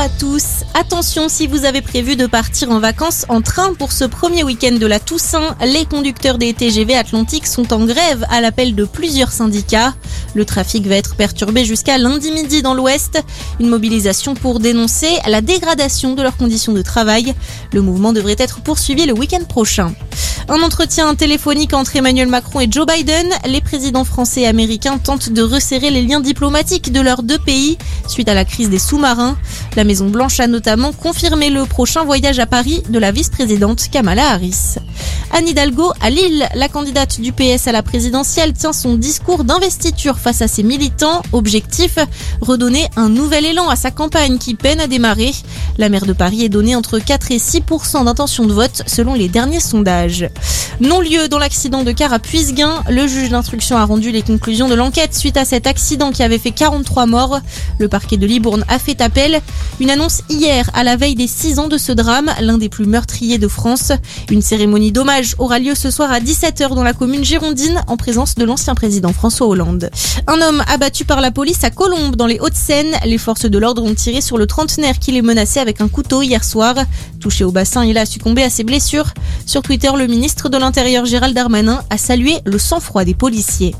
à tous. Attention si vous avez prévu de partir en vacances en train pour ce premier week-end de la Toussaint, les conducteurs des TGV Atlantiques sont en grève à l'appel de plusieurs syndicats. Le trafic va être perturbé jusqu'à lundi midi dans l'ouest. Une mobilisation pour dénoncer la dégradation de leurs conditions de travail. Le mouvement devrait être poursuivi le week-end prochain. Un entretien téléphonique entre Emmanuel Macron et Joe Biden. Les présidents français et américains tentent de resserrer les liens diplomatiques de leurs deux pays suite à la crise des sous-marins. La Maison-Blanche a notamment confirmé le prochain voyage à Paris de la vice-présidente Kamala Harris. Anne Hidalgo à Lille, la candidate du PS à la présidentielle tient son discours d'investiture face à ses militants. Objectif, redonner un nouvel élan à sa campagne qui peine à démarrer. La maire de Paris est donnée entre 4 et 6% d'intention de vote selon les derniers sondages. Non-lieu dans l'accident de car à Puisguin, le juge d'instruction a rendu les conclusions de l'enquête suite à cet accident qui avait fait 43 morts. Le parquet de Libourne a fait appel. Une annonce hier à la veille des 6 ans de ce drame, l'un des plus meurtriers de France. Une cérémonie d'hommage aura lieu ce soir à 17h dans la commune girondine en présence de l'ancien président François Hollande. Un homme abattu par la police à Colombes dans les Hauts-de-Seine. Les forces de l'ordre ont tiré sur le trentenaire qui les menaçait avec un couteau hier soir. Touché au bassin, il a succombé à ses blessures. Sur Twitter, le ministre de l'Intérieur Gérald Darmanin a salué le sang-froid des policiers.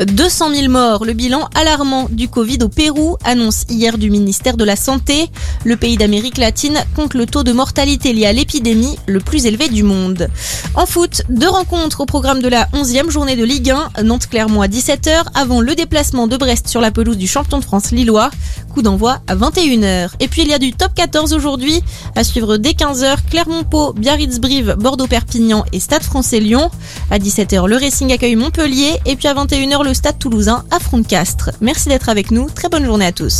200 000 morts, le bilan alarmant du Covid au Pérou, annonce hier du ministère de la Santé. Le pays d'Amérique latine compte le taux de mortalité lié à l'épidémie le plus élevé du monde. En foot, deux rencontres au programme de la 11e journée de Ligue 1, Nantes-Clermont à 17h, avant le déplacement de Brest sur la pelouse du champion de France lillois. Coup d'envoi à 21h. Et puis il y a du top 14 aujourd'hui, à suivre dès 15h, Clermont-Pau, Biarritz-Brive, Bordeaux-Perpignan et Stade français-Lyon. À 17h, le Racing accueille Montpellier et puis à 21h, le Stade toulousain affronte Castres. Merci d'être avec nous, très bonne journée à tous.